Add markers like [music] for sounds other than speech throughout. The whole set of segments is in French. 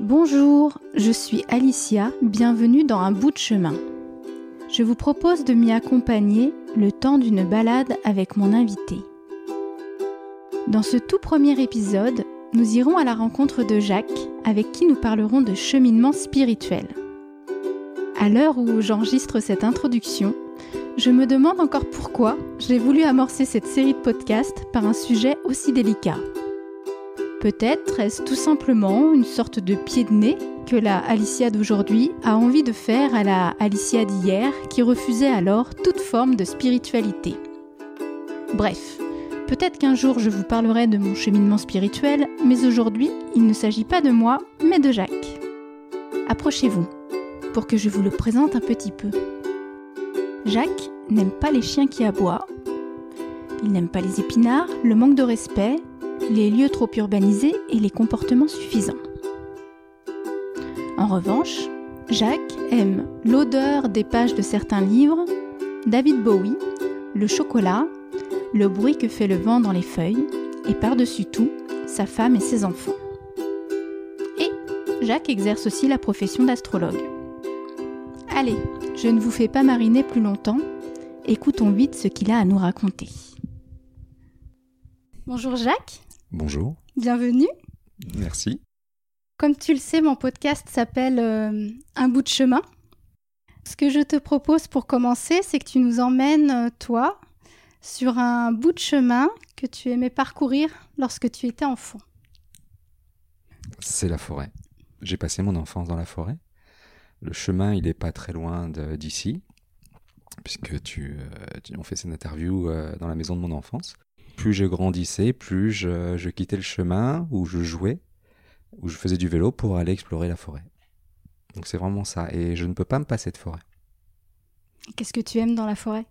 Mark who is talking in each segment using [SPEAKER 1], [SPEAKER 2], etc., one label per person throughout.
[SPEAKER 1] Bonjour, je suis Alicia, bienvenue dans Un bout de chemin. Je vous propose de m'y accompagner le temps d'une balade avec mon invité. Dans ce tout premier épisode, nous irons à la rencontre de Jacques, avec qui nous parlerons de cheminement spirituel. À l'heure où j'enregistre cette introduction, je me demande encore pourquoi j'ai voulu amorcer cette série de podcasts par un sujet aussi délicat. Peut-être est-ce tout simplement une sorte de pied de nez que la Alicia d'aujourd'hui a envie de faire à la Alicia d'hier qui refusait alors toute forme de spiritualité. Bref, peut-être qu'un jour je vous parlerai de mon cheminement spirituel, mais aujourd'hui il ne s'agit pas de moi, mais de Jacques. Approchez-vous pour que je vous le présente un petit peu. Jacques n'aime pas les chiens qui aboient. Il n'aime pas les épinards, le manque de respect, les lieux trop urbanisés et les comportements suffisants. En revanche, Jacques aime l'odeur des pages de certains livres, David Bowie, le chocolat, le bruit que fait le vent dans les feuilles, et par-dessus tout, sa femme et ses enfants. Et Jacques exerce aussi la profession d'astrologue. Allez, je ne vous fais pas mariner plus longtemps, écoutons vite ce qu'il a à nous raconter. Bonjour Jacques.
[SPEAKER 2] Bonjour.
[SPEAKER 1] Bienvenue.
[SPEAKER 2] Merci.
[SPEAKER 1] Comme tu le sais, mon podcast s'appelle euh, Un bout de chemin. Ce que je te propose pour commencer, c'est que tu nous emmènes, euh, toi, sur un bout de chemin que tu aimais parcourir lorsque tu étais enfant.
[SPEAKER 2] C'est la forêt. J'ai passé mon enfance dans la forêt. Le chemin, il n'est pas très loin d'ici, puisque tu, euh, tu, on fait cette interview dans la maison de mon enfance plus je grandissais, plus je, quittais le chemin où je jouais, où je faisais du vélo pour aller explorer la forêt. Donc c'est vraiment ça. Et je ne peux pas me passer de forêt.
[SPEAKER 1] Qu'est-ce que tu aimes dans la forêt?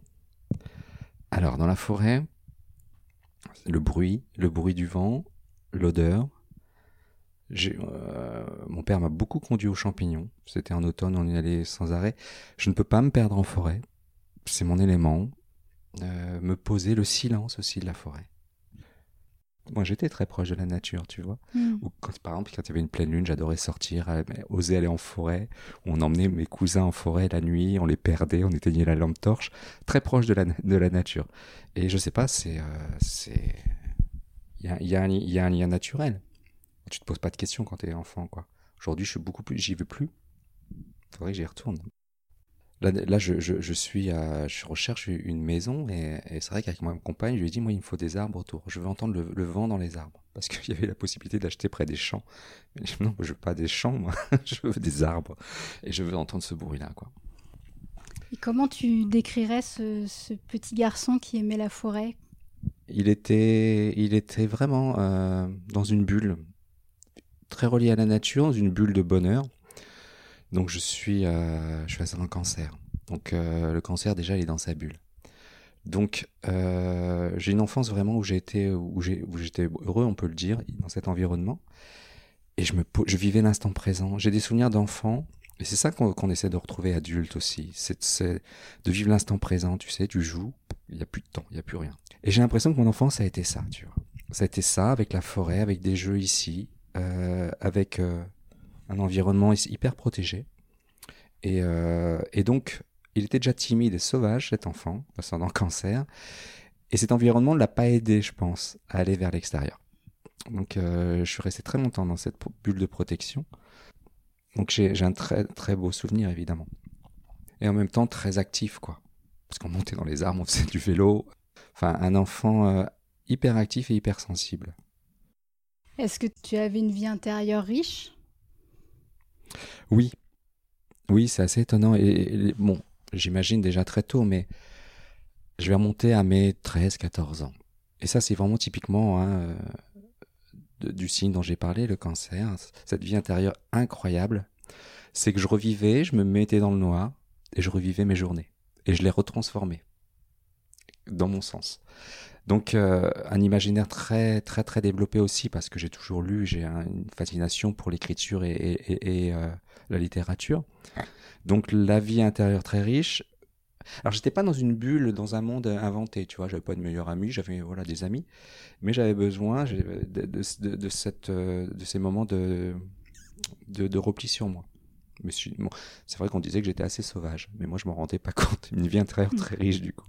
[SPEAKER 2] Alors, dans la forêt, le bruit, le bruit du vent, l'odeur. Euh, mon père m'a beaucoup conduit aux champignons. C'était en automne, on y allait sans arrêt. Je ne peux pas me perdre en forêt. C'est mon élément. Euh, me poser le silence aussi de la forêt. Moi, j'étais très proche de la nature, tu vois. Hmm. Ou quand, par exemple, quand il y avait une pleine lune, j'adorais sortir, euh, oser aller en forêt. On emmenait mes cousins en forêt la nuit, on les perdait, on éteignait la lampe torche, très proche de la, de la nature. Et je sais pas, c'est, euh, il y a, y, a y a, un lien naturel. Tu te poses pas de questions quand tu es enfant, quoi. Aujourd'hui, je suis beaucoup plus, j'y veux plus. Faudrait que j'y retourne. Là, je, suis à, je recherche une maison et, c'est vrai qu'avec ma compagne, je lui ai dit, moi, il me faut des arbres autour. Je veux entendre le, vent dans les arbres. Parce qu'il y avait la possibilité d'acheter près des champs. Mais je, non, je veux pas des champs, moi. [laughs] je veux des arbres. Et je veux entendre ce bruit-là, quoi.
[SPEAKER 1] Et comment tu décrirais ce, petit garçon qui aimait la forêt?
[SPEAKER 2] Il était, il était vraiment euh, dans une bulle, très relié à la nature, dans une bulle de bonheur. Donc je suis, euh, je suis un cancer. Donc euh, le cancer déjà il est dans sa bulle. Donc euh, j'ai une enfance vraiment où j'ai été, où j'étais heureux, on peut le dire, dans cet environnement. Et je me, je vivais l'instant présent. J'ai des souvenirs d'enfant. Et c'est ça qu'on essaie de retrouver adulte aussi. C'est de vivre l'instant présent, tu sais, tu joues, il n'y a plus de temps, il n'y a plus rien. Et j'ai l'impression que mon enfance a été ça, tu vois. Ça a été ça, avec la forêt, avec des jeux ici, avec un environnement hyper protégé. Et, euh, et, donc, il était déjà timide et sauvage, cet enfant, passant dans cancer. Et cet environnement ne l'a pas aidé, je pense, à aller vers l'extérieur. Donc, euh, je suis resté très longtemps dans cette bulle de protection. Donc, j'ai un très, très beau souvenir, évidemment. Et en même temps, très actif, quoi. Parce qu'on montait dans les arbres, on faisait du vélo. Enfin, un enfant euh, hyper actif et hyper sensible.
[SPEAKER 1] Est-ce que tu avais une vie intérieure riche?
[SPEAKER 2] Oui. Oui, c'est assez étonnant. Et, bon, j'imagine déjà très tôt, mais je vais remonter à mes 13, 14 ans. Et ça, c'est vraiment typiquement hein, du signe dont j'ai parlé, le cancer. Cette vie intérieure incroyable. C'est que je revivais, je me mettais dans le noir et je revivais mes journées. Et je les retransformais. Dans mon sens. Donc euh, un imaginaire très très très développé aussi parce que j'ai toujours lu, j'ai une fascination pour l'écriture et, euh, la littérature. Donc la vie intérieure très riche. Alors j'étais pas dans une bulle, dans un monde inventé, tu vois, j'avais pas de meilleurs amis, j'avais voilà des amis, mais j'avais besoin de, de, cette, euh, de ces moments de de, repli sur moi. Bon, c'est vrai qu'on disait que j'étais assez sauvage, mais moi je m'en rendais pas [laughs] compte. Une vie intérieure très riche du coup,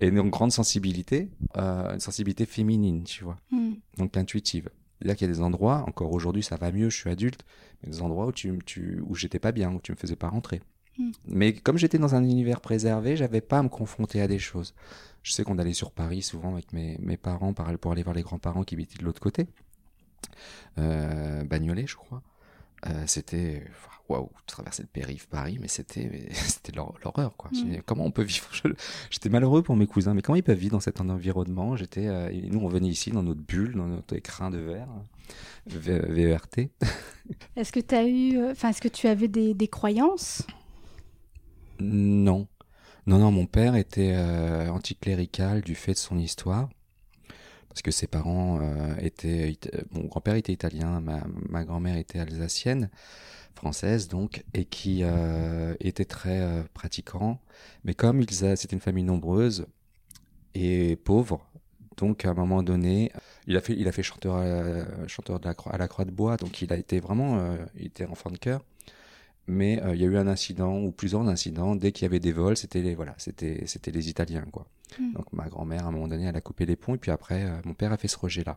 [SPEAKER 2] et une grande sensibilité, euh, une sensibilité féminine, tu vois, mm. donc intuitive. Là, qu'il y a des endroits, encore aujourd'hui, ça va mieux, je suis adulte, mais des endroits où tu, tu où j'étais pas bien, où tu me faisais pas rentrer. Mm. Mais comme j'étais dans un univers préservé, j'avais pas à me confronter à des choses. Je sais qu'on allait sur Paris souvent avec mes, mes parents pour aller voir les grands-parents qui habitaient de l'autre côté. Euh, Bagnolet, je crois. Euh, c'était waouh, traverser le périph Paris, mais c'était [laughs] c'était l'horreur quoi. Mm. Comment on peut vivre? J'étais malheureux pour mes cousins, mais comment ils peuvent vivre dans cet environnement? J'étais, euh, nous on venait ici dans notre bulle, dans notre écrin de verre, VERT. [laughs]
[SPEAKER 1] Est-ce que tu as eu, euh, enfin, est-ce que tu avais des, des croyances?
[SPEAKER 2] Non, non, non. Mon père était euh, anticlérical du fait de son histoire parce que ses parents euh, étaient, mon grand-père était italien, ma, grand-mère était alsacienne, française donc, et qui euh, était très euh, pratiquant. Mais comme ils c'était une famille nombreuse et pauvre, donc à un moment donné, il a fait, chanteur, à, la, croix de bois, donc il a été vraiment, il était enfant de cœur mais il y a eu un incident ou plusieurs incidents dès qu'il y avait des vols c'était les voilà c'était les Italiens quoi Hmm. Donc ma grand-mère, à un moment donné, elle a coupé les ponts, et puis après, euh, mon père a fait ce rejet-là.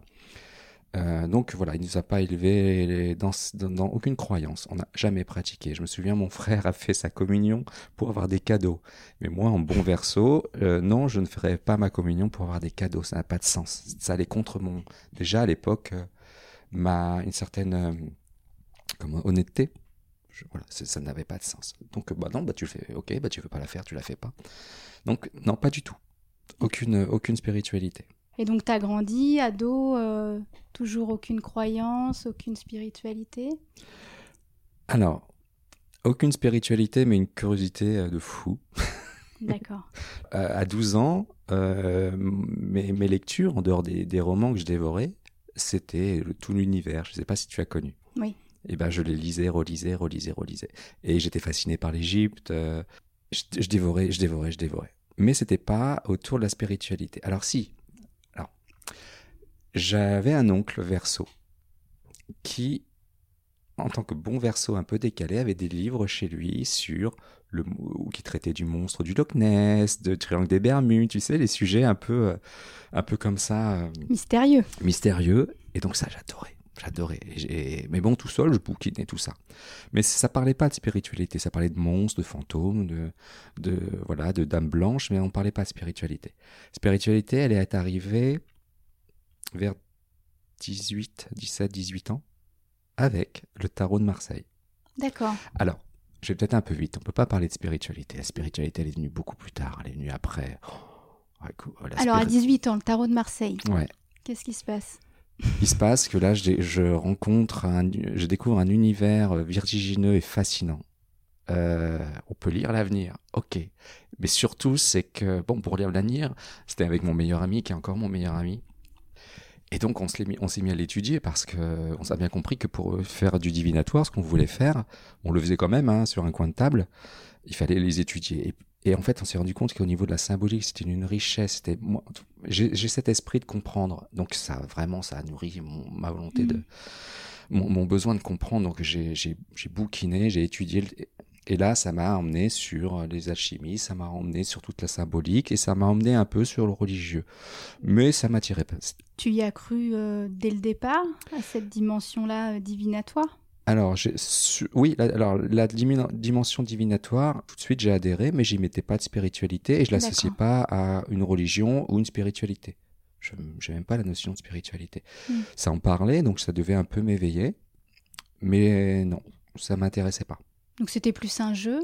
[SPEAKER 2] Euh, donc voilà, il ne nous a pas élevés dans, dans, aucune croyance. On n'a jamais pratiqué. Je me souviens, mon frère a fait sa communion pour avoir des cadeaux. Mais moi, en bon verso, euh, non, je ne ferai pas ma communion pour avoir des cadeaux. Ça n'a pas de sens. Ça allait contre mon. Déjà à l'époque, ma une certaine honnêteté. voilà, ça n'avait pas de sens. Donc bah non, bah tu le fais. Ok, bah tu veux pas la faire, tu la fais pas. Donc non, pas du tout aucune, aucune spiritualité.
[SPEAKER 1] Et donc, tu as grandi, ado, euh, toujours aucune croyance, aucune spiritualité?
[SPEAKER 2] Alors, aucune spiritualité, mais une curiosité euh, de fou. [laughs]
[SPEAKER 1] D'accord.
[SPEAKER 2] à 12 ans, euh, mes, mes, lectures, en dehors des, des romans que je dévorais, c'était tout l'univers. Je ne sais pas si tu as connu.
[SPEAKER 1] Oui.
[SPEAKER 2] Et eh ben, je les lisais, relisais, relisais, relisais. Et j'étais fasciné par l'Égypte. je, je, dévorais, je dévorais, je dévorais mais c'était pas autour de la spiritualité. Alors si, alors j'avais un oncle verso qui, en tant que bon verso un peu décalé, avait des livres chez lui sur le qui traitait du monstre du Loch Ness, de triangle des Bermudes, tu sais, les sujets un peu, euh, un peu comme ça. Euh,
[SPEAKER 1] mystérieux.
[SPEAKER 2] Mystérieux. Et donc ça, j'adorais. J'adorais. Mais bon, tout seul, je bouquinais tout ça. Mais ça parlait pas de spiritualité. Ça parlait de monstres, de fantômes, de, de voilà, de dames blanches, mais on parlait pas de spiritualité. Spiritualité, elle est arrivée vers 18, 17, 18 ans avec le tarot de Marseille.
[SPEAKER 1] D'accord.
[SPEAKER 2] Alors, je vais peut-être un peu vite. On peut pas parler de spiritualité. La spiritualité, elle est venue beaucoup plus tard. Elle est venue après.
[SPEAKER 1] Oh, Alors, à 18 ans, le tarot de Marseille.
[SPEAKER 2] Ouais.
[SPEAKER 1] Qu'est-ce qui se passe?
[SPEAKER 2] Il se passe que là, je, rencontre, un, je découvre un univers vertigineux et fascinant. Euh, on peut lire l'avenir, ok. Mais surtout, c'est que, bon, pour lire l'avenir, c'était avec mon meilleur ami, qui est encore mon meilleur ami. Et donc, on s'est mis, à l'étudier parce que on s'est bien compris que pour faire du divinatoire, ce qu'on voulait faire, on le faisait quand même hein, sur un coin de table. Il fallait les étudier. Et et en fait, on s'est rendu compte qu'au niveau de la symbolique, c'était une richesse. C'était j'ai cet esprit de comprendre. Donc ça, vraiment, ça a nourri ma volonté de, mm. mon, besoin de comprendre. Donc j'ai bouquiné, j'ai étudié. Et là, ça m'a emmené sur les alchimies, ça m'a emmené sur toute la symbolique et ça m'a emmené un peu sur le religieux. Mais ça m'attirait pas.
[SPEAKER 1] Tu y as cru euh, dès le départ à cette dimension-là euh, divinatoire?
[SPEAKER 2] Alors, oui, la, alors la dimension divinatoire, tout de suite j'ai adhéré, mais j'y mettais pas de spiritualité et je l'associais pas à une religion ou une spiritualité. Je n'ai même pas la notion de spiritualité. Hmm. Ça en parlait, donc ça devait un peu m'éveiller, mais non, ça m'intéressait pas.
[SPEAKER 1] Donc c'était plus un jeu?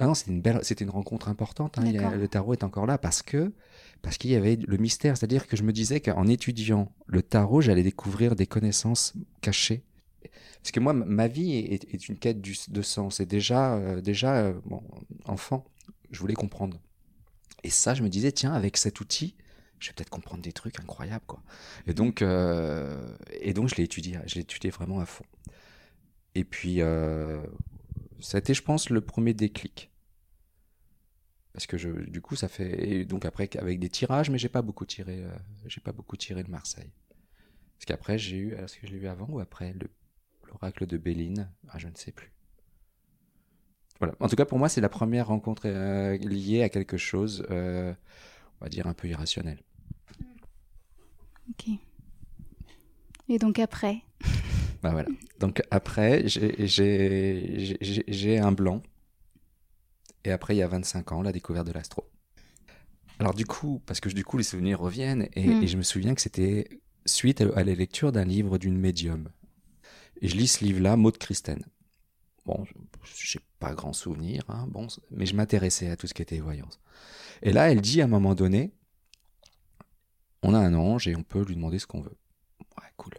[SPEAKER 2] Ah non, c'était une belle, c'était une rencontre importante. Hein. le tarot est encore là parce que parce qu'il y avait le mystère, c'est-à-dire que je me disais qu'en étudiant le tarot, j'allais découvrir des connaissances cachées parce que moi, ma vie est, une quête de sens. Et déjà, euh, déjà euh, enfant, je voulais comprendre. Et ça, je me disais, tiens, avec cet outil, je vais peut-être comprendre des trucs incroyables, quoi. Et donc, euh, et donc, je l'ai étudié, je l'ai étudié vraiment à fond. Et puis, ça a été, je pense, le premier déclic. Parce que du coup, ça fait, et donc après, avec des tirages, mais j'ai pas beaucoup tiré, j'ai pas beaucoup tiré de Marseille. Parce qu'après, j'ai eu, est-ce que je l'ai eu avant ou après? Le l'oracle de Béline. Ah, je ne sais plus. Voilà. En tout cas, pour moi, c'est la première rencontre euh, liée à quelque chose, euh, on va dire, un peu irrationnel.
[SPEAKER 1] Ok. Et donc après [laughs]
[SPEAKER 2] Bah voilà. Donc après, j'ai un blanc. Et après, il y a 25 ans, la découverte de l'astro. Alors du coup, parce que du coup, les souvenirs reviennent, et, hmm. je me souviens que c'était suite à la lecture d'un livre d'une médium. Et je lis ce livre-là, Maud Christen. Bon, j'ai pas grand souvenir, hein, bon, mais je m'intéressais à tout ce qui était voyance. Et là, elle dit à un moment donné, on a un ange et on peut lui demander ce qu'on veut. Ouais, cool.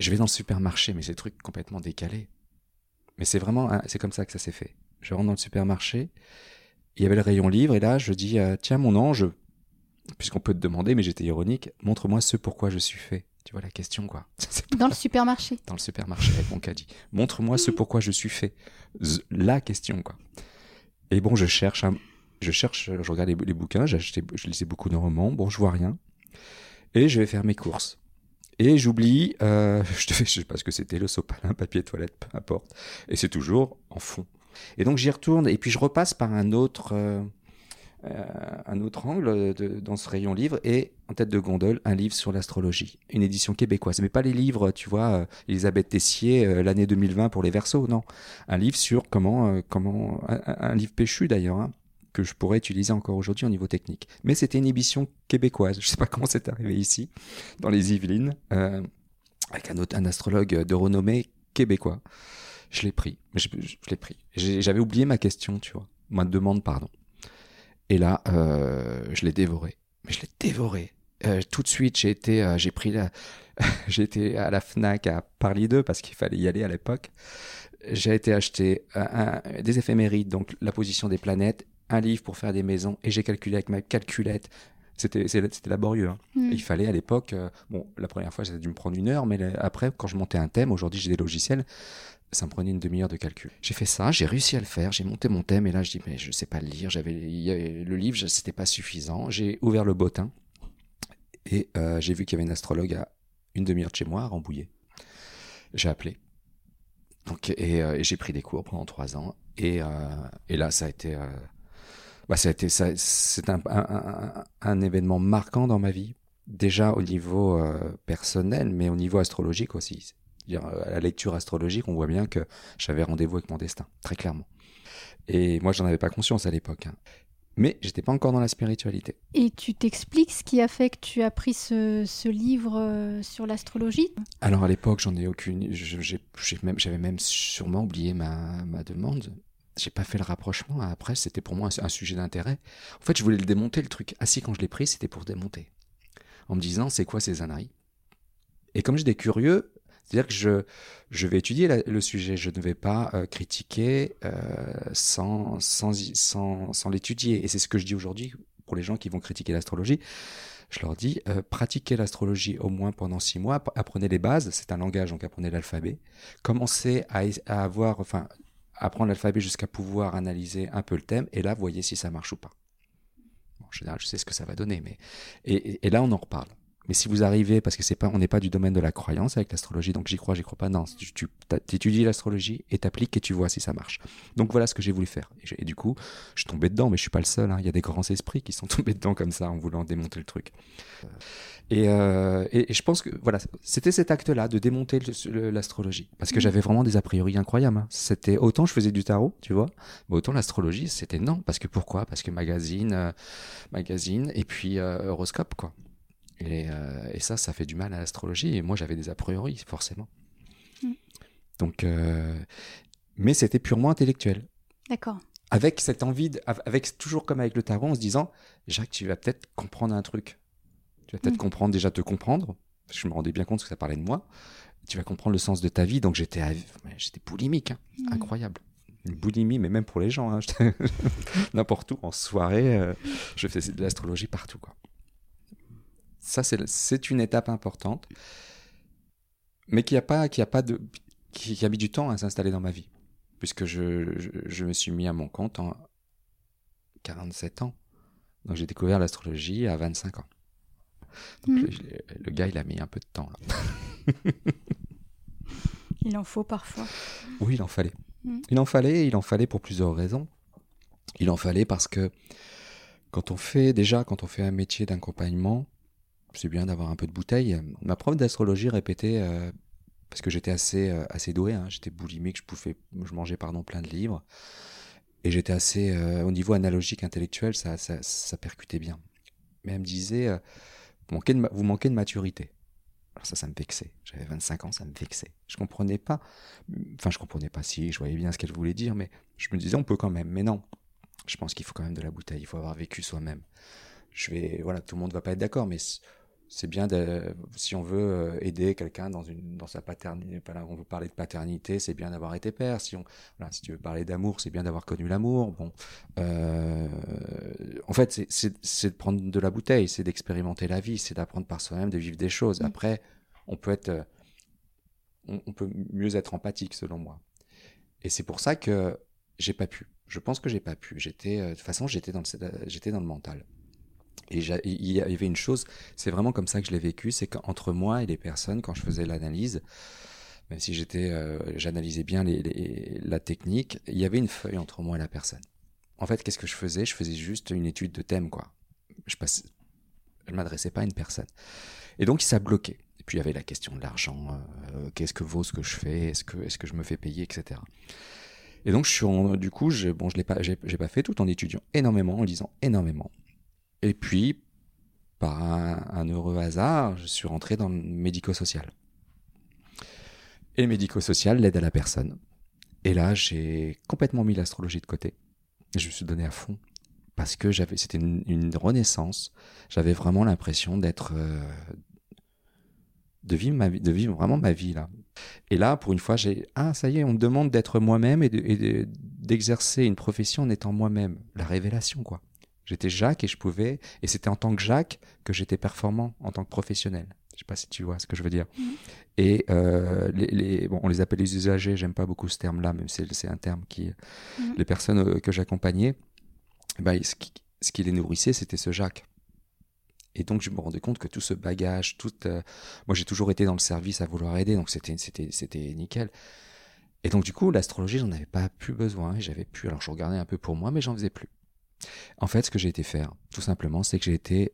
[SPEAKER 2] Je vais dans le supermarché, mais c'est des trucs complètement décalés. Mais c'est vraiment, c'est comme ça que ça s'est fait. Je rentre dans le supermarché, il y avait le rayon livre, et là, je dis, euh, tiens, mon ange, puisqu'on peut te demander, mais j'étais ironique, montre-moi ce pourquoi je suis fait. Tu vois la question, quoi. [laughs]
[SPEAKER 1] Dans le supermarché.
[SPEAKER 2] Dans le supermarché, avec mon caddie. Montre-moi ce pourquoi je suis fait. La question, quoi. Et bon, je cherche, je cherche, je regarde les, bouquins, je lisais beaucoup de romans. Bon, je vois rien. Et je vais faire mes courses. Et j'oublie, euh, [laughs] je, je sais pas ce que c'était, le sopalin, papier toilette, peu importe. Et c'est toujours en fond. Et donc j'y retourne, et puis je repasse par un autre, euh, un autre angle dans ce rayon livre et en tête de gondole un livre sur l'astrologie, une édition québécoise. Mais pas les livres, tu vois, euh, Elisabeth Tessier, euh, l'année 2020 pour les versos, non. Un livre sur comment, comment, un, livre péchu d'ailleurs, hein, que je pourrais utiliser encore aujourd'hui au niveau technique. Mais c'était une édition québécoise. Je sais pas [laughs] comment c'est arrivé ici, dans les Yvelines, avec un, autre, un astrologue de renommée québécois. Je l'ai pris. Je, je l'ai pris. J'avais oublié ma question, tu vois. Ma demande, pardon. Et là, euh, je l'ai dévoré. Mais je l'ai dévoré. Euh, tout de suite, j'ai été, euh, j'ai pris la, [laughs] été à la Fnac à Parly 2 parce qu'il fallait y aller à l'époque. J'ai été acheter des éphémérides, donc la position des planètes, un livre pour faire des maisons, et j'ai calculé avec ma calculette. C'était, laborieux. Hein. Mm. Il fallait à l'époque, bon, la première fois, a dû me prendre une heure, mais après, quand je montais un thème, aujourd'hui j'ai des logiciels, ça me prenait une demi-heure de calcul. J'ai fait ça, j'ai réussi à le faire, j'ai monté mon thème et là je dis mais je sais pas le lire, j'avais le livre, c'était pas suffisant. J'ai ouvert le bottin et euh, j'ai vu qu'il y avait une astrologue à une demi-heure de chez moi à Rambouillet. J'ai appelé. Donc, et, euh, j'ai pris des cours pendant trois ans et, euh, et là ça a été bah, ça a été ça, c'est un, un, un, événement marquant dans ma vie déjà au niveau personnel mais au niveau astrologique aussi à la lecture astrologique, on voit bien que j'avais rendez-vous avec mon destin, très clairement. Et moi, j'en avais pas conscience à l'époque. Hein. Mais j'étais pas encore dans la spiritualité.
[SPEAKER 1] Et tu t'expliques ce qui a fait que tu as pris ce, livre euh, sur l'astrologie?
[SPEAKER 2] Alors à l'époque, j'en ai aucune. J'avais même, sûrement oublié ma, ma demande. J'ai pas fait le rapprochement. Après, c'était pour moi un, sujet d'intérêt. En fait, je voulais le démonter, le truc. Assis, quand je l'ai pris, c'était pour démonter. En me disant, c'est quoi ces âneries? Et comme j'étais curieux, c'est-à-dire que je, je vais étudier le sujet, je ne vais pas euh, critiquer euh, sans, sans, sans, sans l'étudier. Et c'est ce que je dis aujourd'hui pour les gens qui vont critiquer l'astrologie. Je leur dis, euh, pratiquez l'astrologie au moins pendant six mois, apprenez les bases, c'est un langage, donc apprenez l'alphabet. Commencez à, à avoir, enfin, apprendre l'alphabet jusqu'à pouvoir analyser un peu le thème, et là, voyez si ça marche ou pas. En général, je sais ce que ça va donner, mais et là, on en reparle. Mais si vous arrivez, parce que c'est pas, on n'est pas du domaine de la croyance avec l'astrologie, donc j'y crois, j'y crois pas. Non, tu, tu étudies l'astrologie et t'appliques et tu vois si ça marche. Donc voilà ce que j'ai voulu faire. Et, du coup, je suis tombé dedans, mais je suis pas le seul. Hein. Il y a des grands esprits qui sont [laughs] tombés dedans comme ça en voulant démonter le truc. Et, euh, et, je pense que voilà, c'était cet acte-là de démonter l'astrologie, parce que mmh. j'avais vraiment des a priori incroyables. Hein. C'était autant je faisais du tarot, tu vois, mais autant l'astrologie, c'était non, parce que pourquoi? Parce que magazine, euh, magazine, et puis euh, horoscope, quoi. Euh, et, ça, ça fait du mal à l'astrologie. Et moi, j'avais des a priori, forcément. Hmm. Donc, euh, mais c'était purement intellectuel.
[SPEAKER 1] D'accord.
[SPEAKER 2] Avec cette envie, avec toujours comme avec le tarot, en se disant, Jacques, tu vas peut-être comprendre un truc. Tu vas peut-être hmm. comprendre déjà te comprendre. Parce que je me rendais bien compte que ça parlait de moi. Tu vas comprendre le sens de ta vie. Donc j'étais, j'étais boulimique, hein. hmm. incroyable une boulimie, mais même pour les gens, hein. [laughs] n'importe où, en soirée, euh, je faisais de l'astrologie partout. Quoi. Ça, c'est une étape importante, mais qui a pas, qui a pas de, qui, a mis du temps à s'installer dans ma vie, puisque je, je, me suis mis à mon compte en 47 ans. Donc j'ai découvert l'astrologie à 25 ans. Donc mmh. le, le, gars, il a mis un peu de temps. Là.
[SPEAKER 1] Il en faut parfois.
[SPEAKER 2] Oui, il en fallait. Mm. Il en fallait, il en fallait pour plusieurs raisons. Il en fallait parce que quand on fait déjà, quand on fait un métier d'accompagnement, c'est bien d'avoir un peu de bouteille. Ma prof d'astrologie répétait, euh, parce que j'étais assez, euh, assez doué, hein, j'étais boulimique, je, je mangeais pardon, plein de livres, et j'étais assez, euh, au niveau analogique, intellectuel, ça, ça, ça, percutait bien. Mais elle me disait, vous manquez, de, vous manquez de maturité. Alors ça, ça me vexait. J'avais 25 ans, ça me vexait. Je comprenais pas. Enfin, je comprenais pas si, je voyais bien ce qu'elle voulait dire, mais je me disais, on peut quand même. Mais non, je pense qu'il faut quand même de la bouteille. Il faut avoir vécu soi-même. Je vais, voilà, tout le monde va pas être d'accord, mais c'est bien de, si on veut euh, aider quelqu'un dans une dans sa paternité on veut parler de paternité c'est bien d'avoir été père. Si on voilà, si tu veux parler d'amour c'est bien d'avoir connu l'amour. Bon euh, en fait c'est de prendre de la bouteille c'est d'expérimenter la vie c'est d'apprendre par soi-même de vivre des choses. Mmh. après on peut être euh, on, peut mieux être empathique selon moi. Et c'est pour ça que j'ai pas pu. Je pense que j'ai pas pu. J'étais de toute façon j'étais dans le j'étais dans le mental et il y avait une chose, c'est vraiment comme ça que je l'ai vécu, c'est qu'entre moi et les personnes, quand je faisais l'analyse, même si j'étais, euh, j'analysais bien la technique, il y avait une feuille entre moi et la personne. En fait, qu'est-ce que je faisais? Je faisais juste une étude de thème, quoi. Je je m'adressais pas à une personne. Et donc, ça bloquait. Et puis, il y avait la question de l'argent. Euh, qu'est-ce que vaut ce que je fais? Est-ce que, je me fais payer, etc. Et donc, je suis du coup, je, bon, je l'ai pas fait tout en étudiant énormément, en lisant énormément. Et puis, par un, heureux hasard, je suis rentré dans le médico-social. Et médico-social, l'aide à la personne. Et là, j'ai complètement mis l'astrologie de côté. Je me suis donné à fond. Parce que j'avais, c'était une, renaissance. J'avais vraiment l'impression d'être, euh, de vivre vraiment ma vie là. Et là, pour une fois, j'ai, ah, ça y est, on me demande d'être moi-même et, d'exercer une profession en étant moi-même. La révélation, quoi. J'étais Jacques et je pouvais, et c'était en tant que Jacques que j'étais performant en tant que professionnel. Je sais pas si tu vois ce que je veux dire. Mhm. Et euh, les, bon, on les appelle les usagers. J'aime pas beaucoup ce terme-là, même si c'est un terme qui, mhm. les personnes euh, que j'accompagnais, bah, ce, qui, ce qui les nourrissait, c'était ce Jacques. Et donc je me rendais compte que tout ce bagage, tout, euh, moi j'ai toujours été dans le service à vouloir aider, donc c'était c'était c'était nickel. Et donc du coup l'astrologie j'en avais pas plus besoin, j'avais plus. Alors je regardais un peu pour moi, mais j'en faisais plus. En fait, ce que j'ai été faire, tout simplement, c'est que j'ai été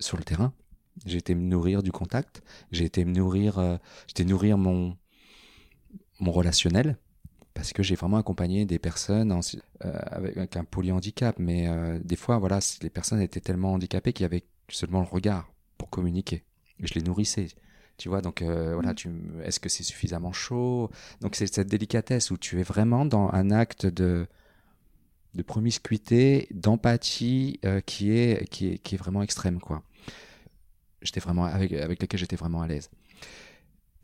[SPEAKER 2] sur le terrain. J'ai été me nourrir du contact. J'ai été me nourrir, euh, j'étais nourrir mon mon relationnel parce que j'ai vraiment accompagné des personnes euh, avec, un polyhandicap. Mais euh, des fois, voilà, les personnes étaient tellement handicapées qu'il y avait seulement le regard pour communiquer. Et je les nourrissais. Tu vois, donc voilà, tu, est-ce que c'est suffisamment chaud? Donc c'est cette délicatesse où tu es vraiment dans un acte de de promiscuité, d'empathie euh, qui, est, qui, est, qui est vraiment extrême, quoi. J'étais vraiment avec, avec j'étais vraiment à l'aise.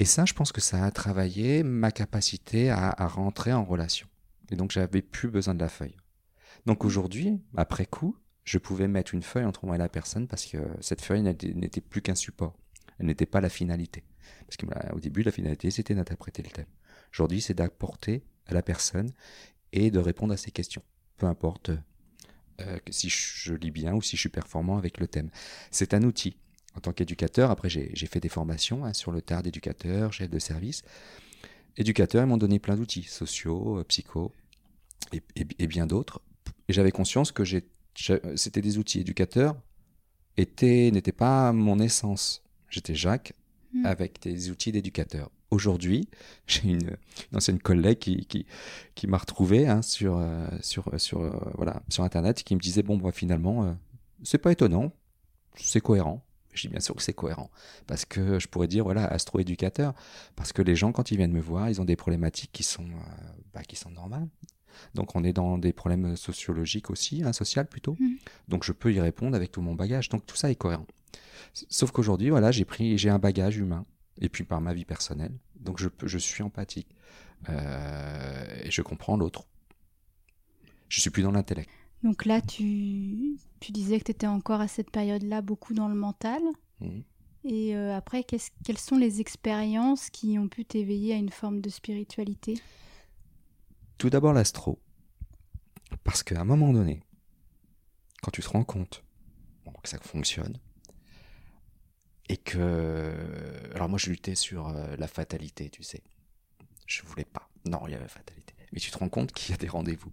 [SPEAKER 2] Et ça, je pense que ça a travaillé ma capacité à, à rentrer en relation. Et donc, j'avais plus besoin de la feuille. Donc aujourd'hui, après coup, je pouvais mettre une feuille entre moi et la personne parce que cette feuille n'était plus qu'un support. Elle n'était pas la finalité. Parce qu'au début, la finalité, c'était d'interpréter le thème. Aujourd'hui, c'est d'apporter à la personne et de répondre à ses questions peu importe euh, si je lis bien ou si je suis performant avec le thème. C'est un outil. En tant qu'éducateur, après j'ai fait des formations hein, sur le tard d'éducateur, chef de service. Éducateur, ils m'ont donné plein d'outils, sociaux, euh, psycho et, bien d'autres. Et j'avais conscience que c'était des outils éducateurs, n'étaient pas mon essence. J'étais Jacques hmm. avec des outils d'éducateur aujourd'hui, [laughs] j'ai une, ancienne collègue qui, qui, qui m'a retrouvé hein, sur, euh, sur, sur, euh, voilà, sur Internet qui me disait, bon, bah, finalement, euh, c'est pas étonnant, c'est cohérent. Je dis bien sûr que c'est cohérent. Parce que je pourrais dire, voilà, astro-éducateur. Parce que les gens, quand ils viennent me voir, ils ont des problématiques qui sont, bah, qui sont normales. Donc on est dans des problèmes sociologiques aussi, hein, social plutôt. Mmh. Donc je peux y répondre avec tout mon bagage. Donc tout ça est cohérent. Sauf qu'aujourd'hui, voilà, j'ai pris, j'ai un bagage humain et puis par ma vie personnelle. Donc je, je suis empathique euh, et je comprends l'autre. Je suis plus dans l'intellect.
[SPEAKER 1] Donc là, tu, tu disais que tu étais encore à cette période-là beaucoup dans le mental. Mmh. Et euh, après, quelles sont les expériences qui ont pu t'éveiller à une forme de spiritualité?
[SPEAKER 2] Tout d'abord l'astro. Parce qu'à un moment donné, quand tu te rends compte que ça fonctionne, et que. Alors, moi, je luttais sur euh, la fatalité, tu sais. Je voulais pas. Non, il y avait fatalité. Mais tu te rends compte qu'il y a des rendez-vous.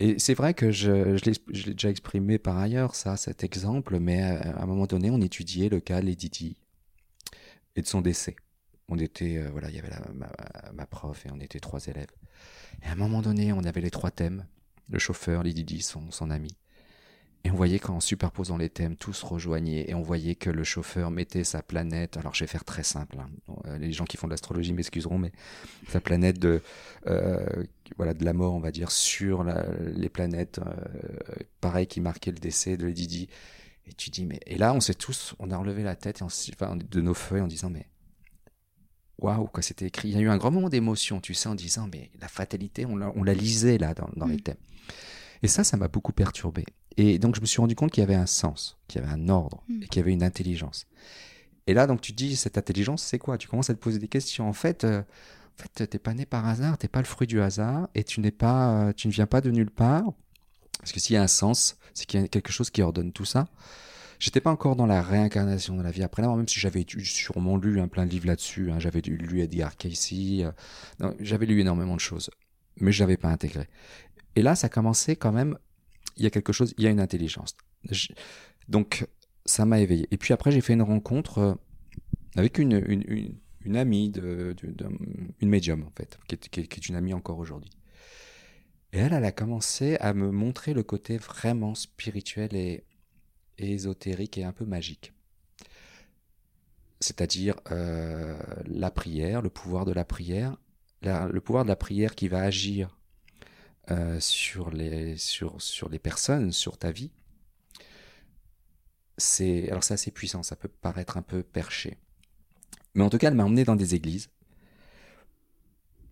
[SPEAKER 2] Et c'est vrai que je, je l'ai déjà exprimé par ailleurs, ça, cet exemple, mais à, un moment donné, on étudiait le cas Lady et de son décès. On était, euh, voilà, il y avait ma, ma, prof et on était trois élèves. Et à un moment donné, on avait les trois thèmes le chauffeur, Lady son, son ami. Et on voyait qu'en superposant les thèmes, tout se rejoignait. Et on voyait que le chauffeur mettait sa planète. Alors, je vais faire très simple. Hein. Euh, les gens qui font de l'astrologie m'excuseront, mais sa planète de, euh, voilà, de la mort, on va dire, sur les planètes. Euh, pareil, qui marquait le décès de Lady Di. Et tu dis, mais. Et là, on s'est tous. On a relevé la tête et enfin, de nos feuilles en disant, mais. Waouh, quoi, c'était écrit. Il y a eu un grand moment d'émotion, tu sais, en disant, mais la fatalité, on la, on la lisait là, dans, dans les mm. thèmes. Et ça, ça m'a beaucoup perturbé. Et donc, je me suis rendu compte qu'il y avait un sens, qu'il y avait un ordre, hmm. et qu'il y avait une intelligence. Et là, donc, tu te dis, cette intelligence, c'est quoi? Tu commences à te poser des questions. En fait, euh, en fait, t'es pas né par hasard, t'es pas le fruit du hasard, et tu n'es pas, euh, tu ne viens pas de nulle part. Parce que s'il y a un sens, c'est qu'il y a quelque chose qui ordonne tout ça. J'étais pas encore dans la réincarnation de la vie après la même si j'avais sûrement lu un plein de livres là-dessus. Hein, j'avais lu Edgar Casey, euh, j'avais lu énormément de choses, mais je l'avais pas intégré. Et là, ça commençait quand même il y a quelque chose, il y a une intelligence. donc, ça m'a éveillé. Et puis après, j'ai fait une rencontre euh, avec une, une, amie, une médium en fait, qui est, qui est, une amie encore aujourd'hui. Et elle, elle a commencé à me montrer le côté vraiment spirituel et, ésotérique et un peu magique. C'est-à-dire euh, la prière, le pouvoir de la prière, le pouvoir de la prière qui va agir euh, sur, les, sur, sur les personnes, sur ta vie, c'est alors c'est assez puissant, ça peut paraître un peu perché. Mais en tout cas, elle m'a emmené dans des églises.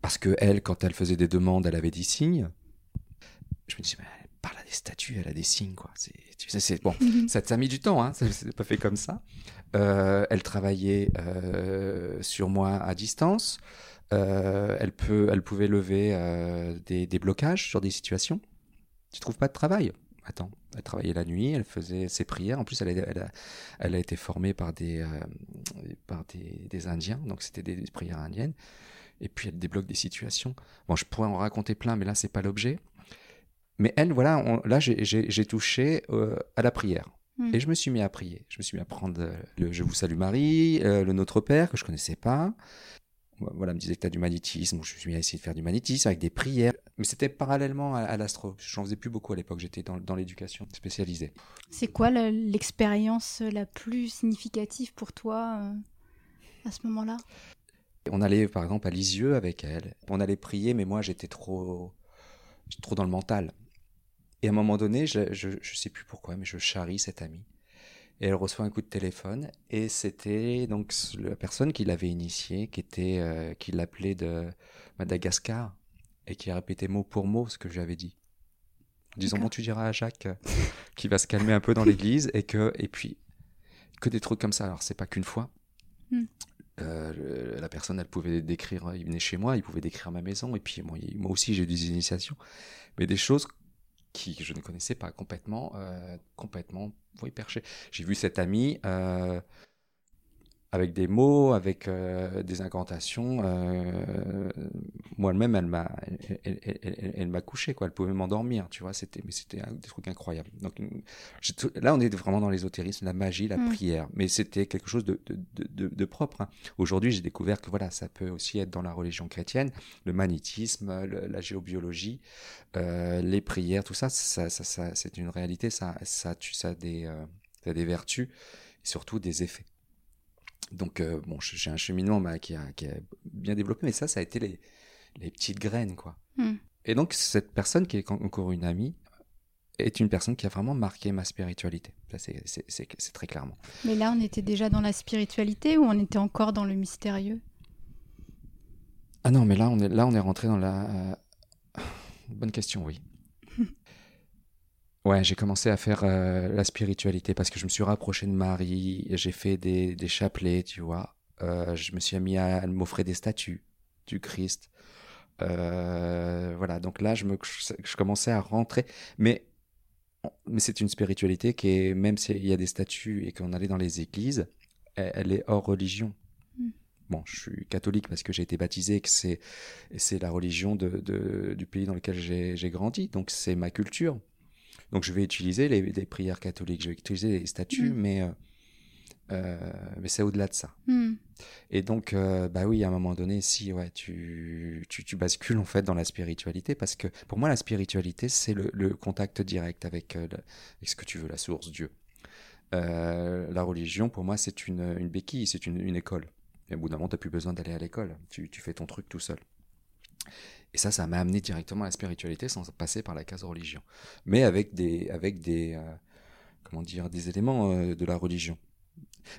[SPEAKER 2] Parce que elle, quand elle faisait des demandes, elle avait des signes. Je me dis, mais elle parle à des statues, elle a des signes, quoi. C'est, tu sais, c'est bon, [laughs] ça t'a mis du temps, hein. C'est pas fait comme ça. Euh, elle travaillait euh, sur moi à distance. Euh, elle, peut, elle pouvait lever euh, des, blocages sur des situations. Tu trouves pas de travail? Attends, elle travaillait la nuit, elle faisait ses prières. En plus, elle a, elle a, été formée par des, euh, par des, Indiens, donc c'était des, prières indiennes. Et puis elle débloque des situations. Bon, je pourrais en raconter plein, mais là, c'est pas l'objet. Mais elle, voilà, là, j'ai touché à la prière. Hmm. Et je me suis mis à prier. Je me suis mis à prendre le Je vous salue Marie, le Notre Père, que je connaissais pas voilà, me disait que tu as du magnétisme, je suis à essayer de faire du magnétisme avec des prières. Mais c'était parallèlement à, l'astro. J'en faisais plus beaucoup à l'époque, j'étais dans, dans l'éducation spécialisée.
[SPEAKER 1] C'est quoi l'expérience la plus significative pour toi euh, à ce moment-là?
[SPEAKER 2] On allait par exemple à Lisieux avec elle. On allait prier, mais moi j'étais trop, trop dans le mental. Et à un moment donné, je, je sais plus pourquoi, mais je charrie cette amie et elle reçoit un coup de téléphone et c'était donc la personne qui l'avait initié, qui était euh, qui l'appelait de Madagascar et qui a répété mot pour mot ce que j'avais dit. Disons bon tu diras à Jacques euh, [laughs] qui va se calmer un peu dans l'église et que et puis que des trucs comme ça. Alors c'est pas qu'une fois. Hmm. Euh, la personne, elle pouvait décrire, il venait chez moi, il pouvait décrire ma maison, et puis moi, moi aussi j'ai des initiations, mais des choses qui je ne connaissais pas complètement, euh, complètement oui, perché. J'ai vu cette amie euh, avec des mots, avec euh, des incantations. Euh, moi-même, elle m'a, elle, m'a couché, quoi. Elle pouvait m'endormir, tu vois. C'était, mais c'était des trucs incroyables. Donc là, on est vraiment dans l'ésotérisme, la magie, la mm. prière. Mais c'était quelque chose de, de, de, propre. Hein. Aujourd'hui, j'ai découvert que voilà, ça peut aussi être dans la religion chrétienne, le magnétisme, la géobiologie, euh, les prières, tout ça, ça, ça, c'est une réalité. Ça, ça, tu, ça a des, ça a des vertus et surtout des effets. Donc, euh, bon, j'ai un cheminement bah, qui, a, bien développé, mais ça, ça a été les, les petites graines, quoi. Hmm. Et donc, cette personne, qui est encore une amie, est une personne qui a vraiment marqué ma spiritualité. C'est très clairement.
[SPEAKER 1] Mais là, on était déjà dans la spiritualité ou on était encore dans le mystérieux?
[SPEAKER 2] Ah non, mais là, on est, là, on est rentré dans la... Euh, bonne question, oui. Ouais, j'ai commencé à faire euh, la spiritualité parce que je me suis rapproché de Marie, j'ai fait des, des chapelets, tu vois. Euh, je me suis mis à, m'offrir des statues du Christ. Euh, voilà, donc là, je, me, je, commençais à rentrer. Mais, mais c'est une spiritualité qui est, même s'il y a des statues et qu'on allait dans les églises, elle, est hors religion. Hmm. bon, je suis catholique parce que j'ai été baptisé, que c'est la religion de, du pays dans lequel j'ai grandi, donc c'est ma culture. Donc je vais utiliser les, prières catholiques, je vais utiliser les statuts, mm. mais euh, mais c'est au-delà de ça. Hmm. Et donc, euh, bah oui, à un moment donné, si ouais, tu, tu, tu, bascules en fait dans la spiritualité, parce que pour moi, la spiritualité, c'est le, le, contact direct avec, euh, avec, ce que tu veux, la source, Dieu. la religion, pour moi, c'est une, une béquille, c'est une, une, école. Et au bout d'un moment, tu n'as plus besoin d'aller à l'école. Tu, tu, fais ton truc tout seul. Et ça, ça m'a amené directement à la spiritualité sans passer par la case religion. Mais avec des, avec des, comment dire, des éléments de la religion.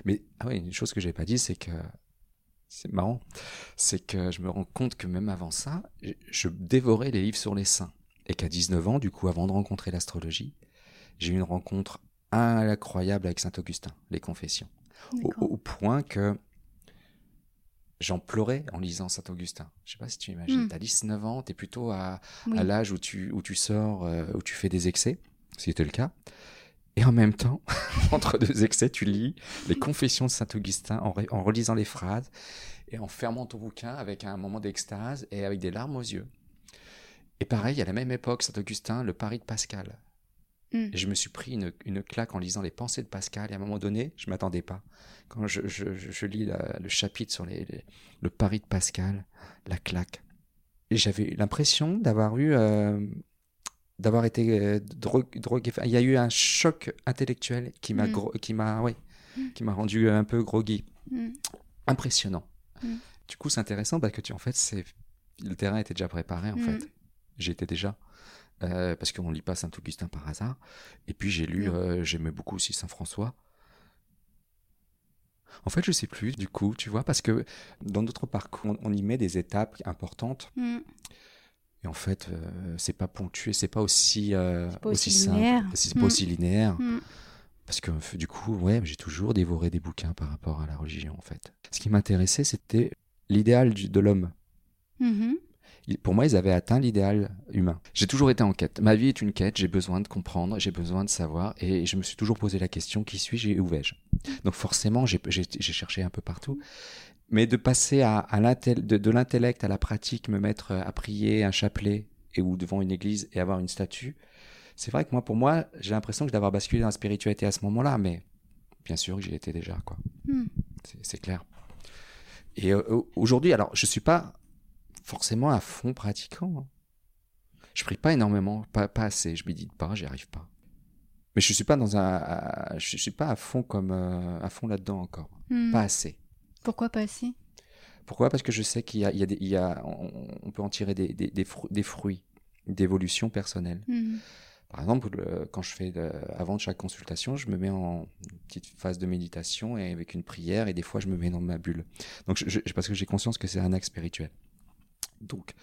[SPEAKER 2] Mais ah oui, une chose que j'ai pas dit, c'est que c'est marrant, c'est que je me rends compte que même avant ça, je dévorais les livres sur les saints. Et qu'à 19 ans, du coup, avant de rencontrer l'astrologie, j'ai eu une rencontre incroyable avec Saint Augustin, les confessions. Au, point que j'en pleurais en lisant Saint Augustin. Je sais pas si tu imagines, tu as 19 ans, tu es plutôt à, à l'âge où tu, où tu sors, euh, où tu fais des excès, si c'était le cas. Et en même temps, [laughs] entre deux excès, tu lis les confessions de Saint Augustin en, en, relisant les phrases et en fermant ton bouquin avec un moment d'extase et avec des larmes aux yeux. Et pareil, à la même époque, Saint Augustin, le Paris de Pascal. Hmm. Et je me suis pris une, une, claque en lisant les pensées de Pascal. Et à un moment donné, je m'attendais pas. Quand je, je, je lis le chapitre sur les, le Paris de Pascal, la claque. Et j'avais l'impression d'avoir eu euh, d'avoir été euh, drogué. il y a eu un choc intellectuel qui m'a mm. qui m'a ouais, mm. qui m'a rendu un peu groggy. Impressionnant. Du coup, c'est intéressant parce que tu en fait, c'est le terrain était déjà préparé en fait. J'étais déjà euh, parce qu'on lit pas Saint Augustin par hasard. Et puis j'ai lu, euh, j'aimais beaucoup aussi Saint François. En fait, je sais plus du coup, tu vois, parce que dans notre parcours, on y met des étapes importantes. Et en fait, euh, c'est pas ponctué, c'est pas aussi, euh,
[SPEAKER 1] pas aussi, simple,
[SPEAKER 2] c'est pas aussi linéaire. Mm. Parce que du coup, ouais, j'ai toujours dévoré des bouquins par rapport à la religion, en fait. Ce qui m'intéressait, c'était l'idéal de l'homme. Mm-hmm. Pour moi, ils avaient atteint l'idéal humain. J'ai toujours été en quête. Ma vie est une quête, j'ai besoin de comprendre, j'ai besoin de savoir, et je me suis toujours posé la question, qui suis-je et où vais-je? Donc forcément, j'ai cherché un peu partout. Mais de passer à, de, l'intellect à la pratique, me mettre à prier un chapelet et ou devant une église et avoir une statue, c'est vrai que moi, pour moi, j'ai l'impression que d'avoir basculé dans la spiritualité à ce moment-là, mais bien sûr que j'y étais déjà, quoi. Hmm. C'est clair. Et euh, aujourd'hui, alors, je suis pas forcément à fond pratiquant. Hein. Je prie pas énormément, pas, pas assez, je médite pas, j'y arrive pas. Mais je suis pas dans un, je suis pas à fond comme euh, à fond là-dedans encore, hmm. pas assez.
[SPEAKER 1] Pourquoi pas assez?
[SPEAKER 2] Pourquoi? Parce que je sais qu'il y a, il y a, des, il y a on, peut en tirer des, des, des, fruits d'évolution personnelle. Hmm. Par exemple, quand je fais avant de chaque consultation, je me mets en petite phase de méditation et avec une prière, et des fois je me mets dans ma bulle. Donc, je, parce que j'ai conscience que c'est un acte spirituel. Donc,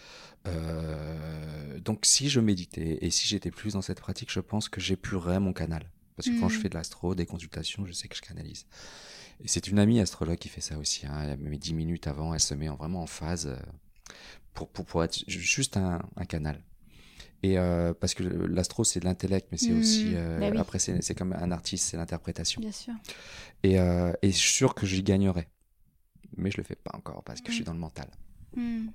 [SPEAKER 2] euh, donc, si je méditais et si j'étais plus dans cette pratique, je pense que j'épurerais mon canal. Parce que quand je hmm. fais de l'astro, des consultations, je sais que je canalise. Et c'est une amie astrologue qui fait ça aussi. Hein. Elle met 10 minutes avant, elle se met vraiment en phase euh, pour, pour, pour être juste un, un canal. Et euh, parce que l'astro c'est de l'intellect, mais c'est aussi euh, bah après c'est comme un artiste, c'est l'interprétation.
[SPEAKER 1] Bien sûr.
[SPEAKER 2] Et, euh, et je suis sûr que j'y gagnerais, mais je le fais pas encore parce que je suis hmm. dans le mental.
[SPEAKER 1] Hmm.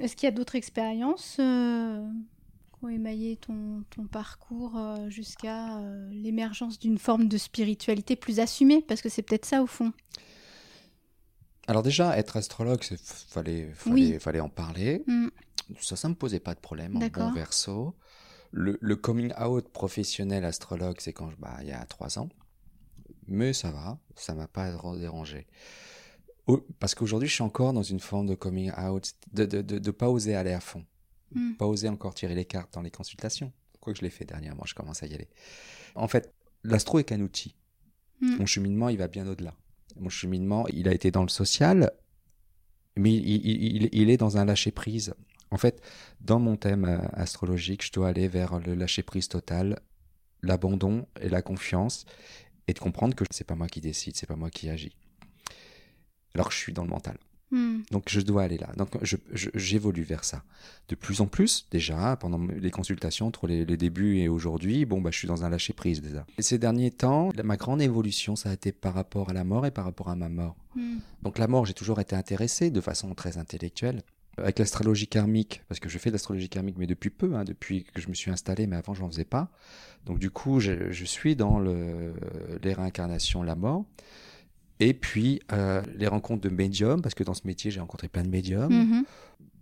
[SPEAKER 1] Est-ce qu'il y a d'autres expériences euh, qui ont émaillé ton, ton parcours euh, jusqu'à euh, l'émergence d'une forme de spiritualité plus assumée? Parce que c'est peut-être ça au fond.
[SPEAKER 2] Alors déjà, être astrologue, il fallait, fallait, fallait, en parler. Mm. Ça, ça me posait pas de problème en bon verso. Le, le, coming out professionnel astrologue, c'est quand bah, il y a trois ans. Mais ça va, ça m'a pas dérangé parce qu'aujourd'hui, je suis encore dans une forme de coming out, de de, de, de pas oser aller à fond, hmm. pas oser encore tirer les cartes dans les consultations. Quoi que je l'ai fait dernièrement, je commence à y aller. En fait, l'astro est qu'un outil. Hmm. Mon cheminement, il va bien au-delà. Mon cheminement, il a été dans le social, mais il, il, il est dans un lâcher prise. En fait, dans mon thème euh, astrologique, je dois aller vers le lâcher prise total, l'abandon et la confiance, et de comprendre que c'est pas moi qui décide, c'est pas moi qui agis alors que je suis dans le mental.
[SPEAKER 1] Hmm.
[SPEAKER 2] Donc je dois aller là. Donc j'évolue vers ça. De plus en plus, déjà, pendant les consultations entre les, les débuts et aujourd'hui, bon, bah, je suis dans un lâcher-prise déjà. Et ces derniers temps, ma grande évolution, ça a été par rapport à la mort et par rapport à ma mort.
[SPEAKER 1] Hmm.
[SPEAKER 2] Donc la mort, j'ai toujours été intéressé de façon très intellectuelle. Avec l'astrologie karmique, parce que je fais de l'astrologie karmique, mais depuis peu, hein, depuis que je me suis installé, mais avant je n'en faisais pas. Donc du coup, je, je suis dans le, les réincarnations, la mort. Et puis euh, les rencontres de médiums, parce que dans ce métier, j'ai rencontré plein de médiums.
[SPEAKER 1] Mhm.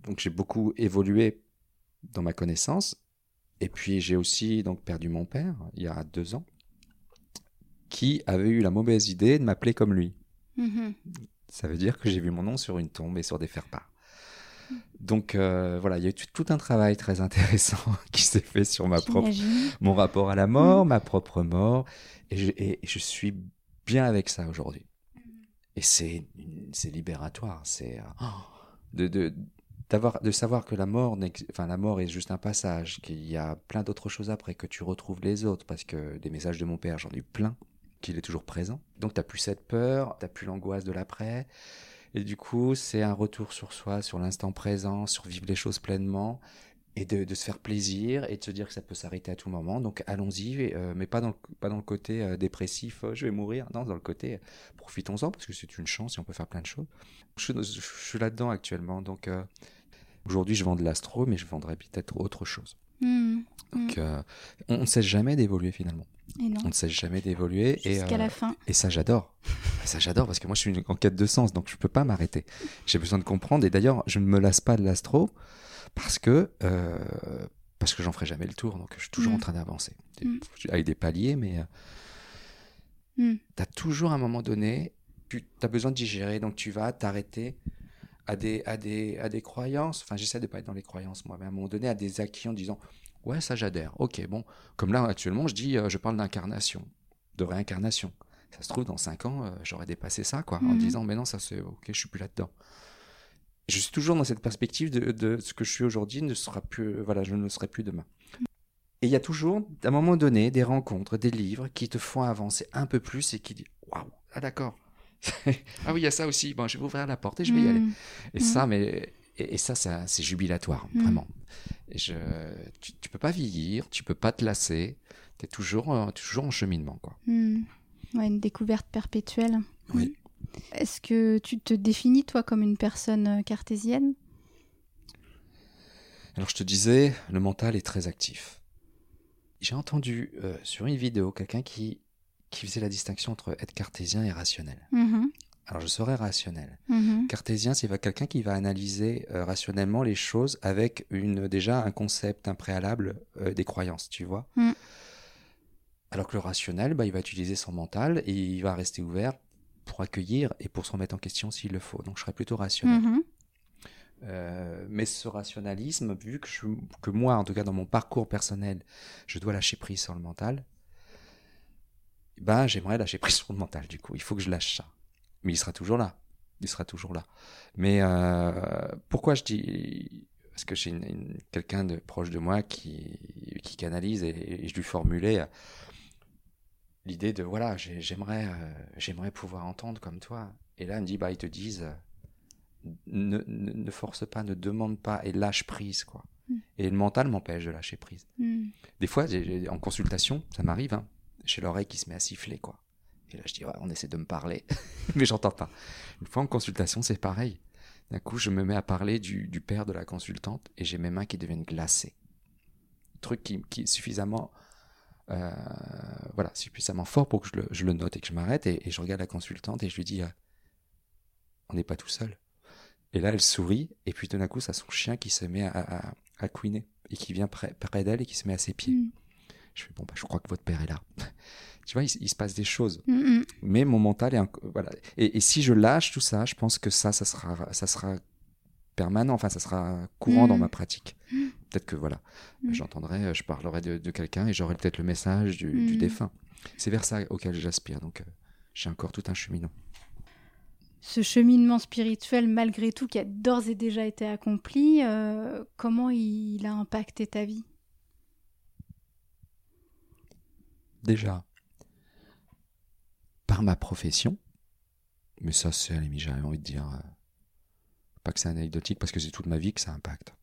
[SPEAKER 2] Donc j'ai beaucoup évolué dans ma connaissance. Et puis j'ai aussi donc perdu mon père il y a deux ans, qui avait eu la mauvaise idée de m'appeler comme lui.
[SPEAKER 1] Mhm.
[SPEAKER 2] Ça veut dire que j'ai vu mon nom sur une tombe et sur des faire-part. Donc euh, voilà, il y a eu tout un travail très intéressant [laughs] qui s'est fait sur ma propre, mon rapport à la mort, ma propre mort, et je, et- et je suis bien avec ça aujourd'hui. Et c'est libératoire, c'est oh, de, de de savoir que la mort enfin la mort est juste un passage, qu'il y a plein d'autres choses après que tu retrouves les autres parce que des messages de mon père, j'en ai eu plein qu'il est toujours présent. Donc t'as plus cette peur, t'as plus l'angoisse de l'après. Et du coup, c'est un retour sur soi, sur l'instant présent, sur vivre les choses pleinement et de, de se faire plaisir et de se dire que ça peut s'arrêter à tout moment. Donc allons-y, euh, mais pas dans le, pas dans le côté euh, dépressif, euh, je vais mourir. Non, dans le côté profitons-en parce que c'est une chance et on peut faire plein de choses. Je, suis- je suis là-dedans actuellement. Donc aujourd'hui, je vends de l'astro, mais je vendrai peut-être autre chose.
[SPEAKER 1] Hmm.
[SPEAKER 2] Donc euh, on ne cesse jamais d'évoluer finalement.
[SPEAKER 1] Et non.
[SPEAKER 2] On ne cesse jamais d'évoluer et
[SPEAKER 1] Jusqu'à la fin.
[SPEAKER 2] et ça, j'adore. Ça, j'adore parce que moi, je suis en quête de sens, donc je peux pas m'arrêter. J'ai besoin de comprendre. Et d'ailleurs, je ne me lasse pas de l'astro parce que euh, parce que j'en ferai jamais le tour. Donc, je suis toujours
[SPEAKER 1] Mm.
[SPEAKER 2] en train d'avancer
[SPEAKER 1] Mm.
[SPEAKER 2] avec des paliers, mais
[SPEAKER 1] Mm.
[SPEAKER 2] tu as toujours à un moment donné, tu as besoin de digérer. Donc, tu vas t'arrêter à des à des à des croyances. Enfin, j'essaie de pas être dans les croyances moi, mais à un moment donné, à des acquis en disant ouais, ça j'adhère. Ok, bon. Comme là, actuellement, je dis, euh, je parle d'incarnation, de réincarnation. Ça se trouve, dans 5 ans, euh, j'aurais dépassé ça, quoi, en disant, mais non, ça c'est ok, je suis plus là-dedans. Je suis toujours dans cette perspective de, de ce que je suis aujourd'hui ne sera plus, voilà, je ne le serai plus demain. Et il y a toujours, à un moment donné, des rencontres, des livres qui te font avancer un peu plus et qui disent, waouh, ah d'accord. [laughs] ah oui, il y a ça aussi. Bon, je vais ouvrir la porte et je vais y aller.
[SPEAKER 1] Hmm.
[SPEAKER 2] Et
[SPEAKER 1] Mm.
[SPEAKER 2] ça, mais et, et ça, ça c'est jubilatoire,
[SPEAKER 1] Mm.
[SPEAKER 2] vraiment. Et je, tu, tu peux pas vieillir, tu peux pas te lasser. T'es toujours, euh, toujours en cheminement, quoi.
[SPEAKER 1] Ouais, une découverte perpétuelle.
[SPEAKER 2] Oui.
[SPEAKER 1] Est-ce que tu te définis, toi, comme une personne euh, cartésienne?
[SPEAKER 2] Alors je te disais, le mental est très actif. J'ai entendu euh, sur une vidéo quelqu'un qui qui faisait la distinction entre être cartésien et rationnel.
[SPEAKER 1] Mhm.
[SPEAKER 2] Alors je serais rationnel.
[SPEAKER 1] Mhm.
[SPEAKER 2] Cartésien, c'est quelqu'un qui va analyser euh, rationnellement les choses avec une déjà un concept, un préalable, euh, des croyances, tu vois?
[SPEAKER 1] Mm.
[SPEAKER 2] Alors que le rationnel, bah, il va utiliser son mental et il va rester ouvert pour accueillir et pour se remettre en question s'il le faut. Donc je serais plutôt rationnel.
[SPEAKER 1] Mhm.
[SPEAKER 2] Euh, mais ce rationalisme, vu que, je- que moi, en tout cas dans mon parcours personnel, je dois lâcher prise sur le mental, ben j'aimerais lâcher prise [laughs] sur le mental. Du coup, il faut que je lâche ça. Mais il sera toujours là. Il sera toujours là. Mais euh, pourquoi je dis parce que j'ai quelqu'un de proche de moi qui, qui canalise et, et je lui formulais l'idée de voilà j'ai- j'aimerais euh, j'aimerais pouvoir entendre comme toi et là elle me dit bah ils te disent euh, ne, ne, ne force pas, ne demande pas et lâche prise, quoi.
[SPEAKER 1] Mm.
[SPEAKER 2] Et le mental m'empêche de lâcher prise.
[SPEAKER 1] Hmm.
[SPEAKER 2] Des fois, en consultation, ça m'arrive, hein, j'ai l'oreille qui se met à siffler, quoi. Et là, je dis, ouais, on essaie de me parler, [laughs] mais j'entends pas. Une fois en consultation, c'est pareil. D'un coup, je me mets à parler du, du père de la consultante et j'ai mes mains qui deviennent glacées. Truc qui, qui est suffisamment, euh, voilà, suffisamment fort pour que je le, je le note et que je m'arrête et, et je regarde la consultante et je lui dis, euh, on n'est pas tout seul. Et là, elle sourit, et puis tout d'un coup, ça son chien qui se met à, à, à couiner, et qui vient près, près d'elle et qui se met à ses pieds.
[SPEAKER 1] Hmm.
[SPEAKER 2] Je fais, bon, bah, je crois que votre père est là. [laughs] tu vois, il, se passe des choses.
[SPEAKER 1] Hmm, hmm.
[SPEAKER 2] Mais mon mental est. Voilà. Et, et si je lâche tout ça, je pense que ça, ça sera, ça sera permanent, enfin, ça sera courant
[SPEAKER 1] Mm.
[SPEAKER 2] dans ma pratique. Peut-être que, voilà,
[SPEAKER 1] Mm.
[SPEAKER 2] j'entendrai, je parlerai de, de quelqu'un et j'aurai peut-être le message du, du
[SPEAKER 1] Mm.
[SPEAKER 2] défunt. C'est vers ça auquel j'aspire, donc euh, j'ai encore tout un cheminement.
[SPEAKER 1] Ce cheminement spirituel, malgré tout, qui a d'ores et déjà été accompli, euh, comment il a impacté ta vie?
[SPEAKER 2] Déjà par ma profession, mais ça c'est j'avais envie de dire, euh, pas que c'est anecdotique, parce que c'est toute ma vie que ça impacte.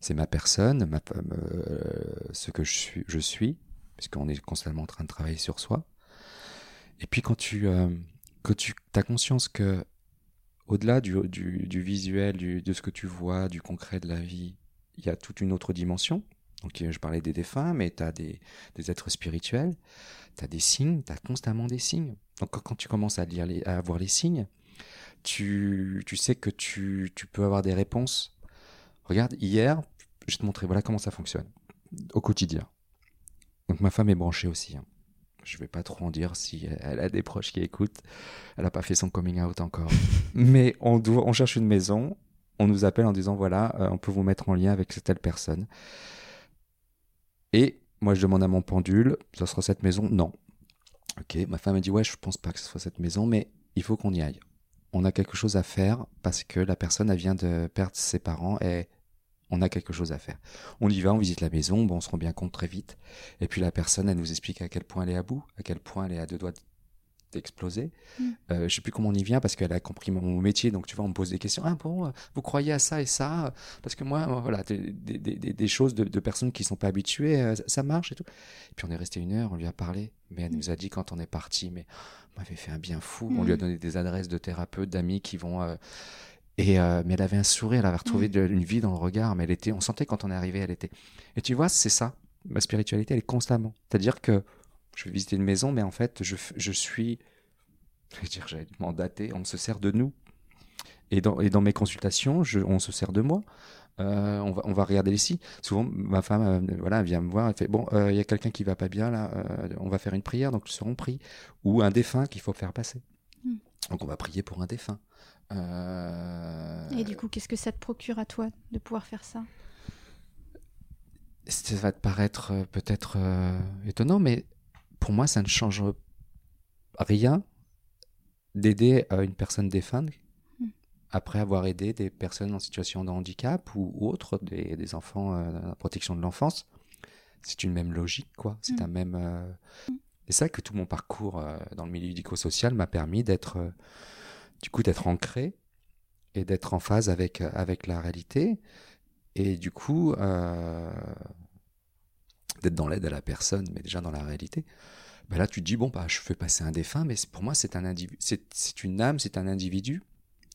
[SPEAKER 2] C'est ma personne, ma, euh, ce que je suis, puisqu'on est constamment en train de travailler sur soi. Et puis quand tu, euh, tu as conscience que au-delà du, visuel, de ce que tu vois, du concret de la vie, il y a toute une autre dimension. Donc je parlais des défunts, mais tu as des, êtres spirituels, tu as des signes, tu as constamment des signes. Donc quand tu commences à, lire à voir les signes, tu, tu sais que tu, tu, peux avoir des réponses. Regarde, hier, je vais te montrer, voilà comment ça fonctionne au quotidien. Donc ma femme est branchée aussi. Hein. Je vais pas trop en dire si elle a des proches qui écoutent. Elle n'a pas fait son coming out encore. [laughs] Mais on, doit, on cherche une maison, on nous appelle en disant voilà, euh, on peut vous mettre en lien avec telle personne. Et moi, je demande à mon pendule, ça sera cette maison? Non. Ok, ma femme a dit ouais, je pense pas que ce soit cette maison, mais il faut qu'on y aille. On a quelque chose à faire parce que la personne, vient de perdre ses parents et on a quelque chose à faire. On y va, on visite la maison, bon, on se rend bien compte très vite. Et puis la personne, elle nous explique à quel point elle est à bout, à quel point elle est à deux doigts d'exploser. Je mm. Euh, je sais plus comment on y vient parce qu'elle a compris mon métier, donc tu vois, on me pose des questions. Ah bon, vous croyez à ça et ça? Parce que moi, voilà, des, choses de, personnes qui sont pas habituées, euh, ça marche et tout. Et puis on est resté une heure, on lui a parlé, mais elle mm. nous a dit quand on est parti, mais on m'avait fait un bien fou. On lui a mm. donné des adresses de thérapeutes, d'amis qui vont euh, et euh, mais elle avait un sourire, elle avait retrouvé mm. une vie dans le regard, mais elle était, on sentait quand on est arrivé, elle était. Et tu vois, c'est ça. Ma spiritualité, elle est constamment. C'est-à-dire que je vais visiter une maison, mais en fait, je, je suis, [laughs] je vais dire, j'allais mandaté, on se sert de nous. Et dans, et dans mes consultations, je, on se sert de moi. Euh, on, va, on va regarder les signes. Souvent, ma femme, euh, voilà, vient me voir, elle fait bon, il y a quelqu'un qui va pas bien là, on va faire une prière, donc ils seront pris, ou un défunt qu'il faut faire passer. Mm. Donc on va prier pour un défunt.
[SPEAKER 1] Euh, Et du coup, qu'est-ce que ça te procure à toi de pouvoir faire ça?
[SPEAKER 2] Ça va te paraître euh, peut-être euh, étonnant, mais pour moi, ça ne change rien d'aider une personne défunte hmm. après avoir aidé des personnes en situation de handicap ou, autres, des, enfants en protection de l'enfance. C'est une même logique, quoi. C'est hmm. un même. Hmm. C'est ça que tout mon parcours dans le milieu médico-social m'a permis d'être du coup d'être ancré et d'être en phase avec, avec la réalité. Et du coup, euh, d'être dans l'aide à la personne, mais déjà dans la réalité. Ben là, tu te dis, bon, bah, je fais passer un défunt, mais pour moi, c'est un individu, c'est une âme, c'est un individu.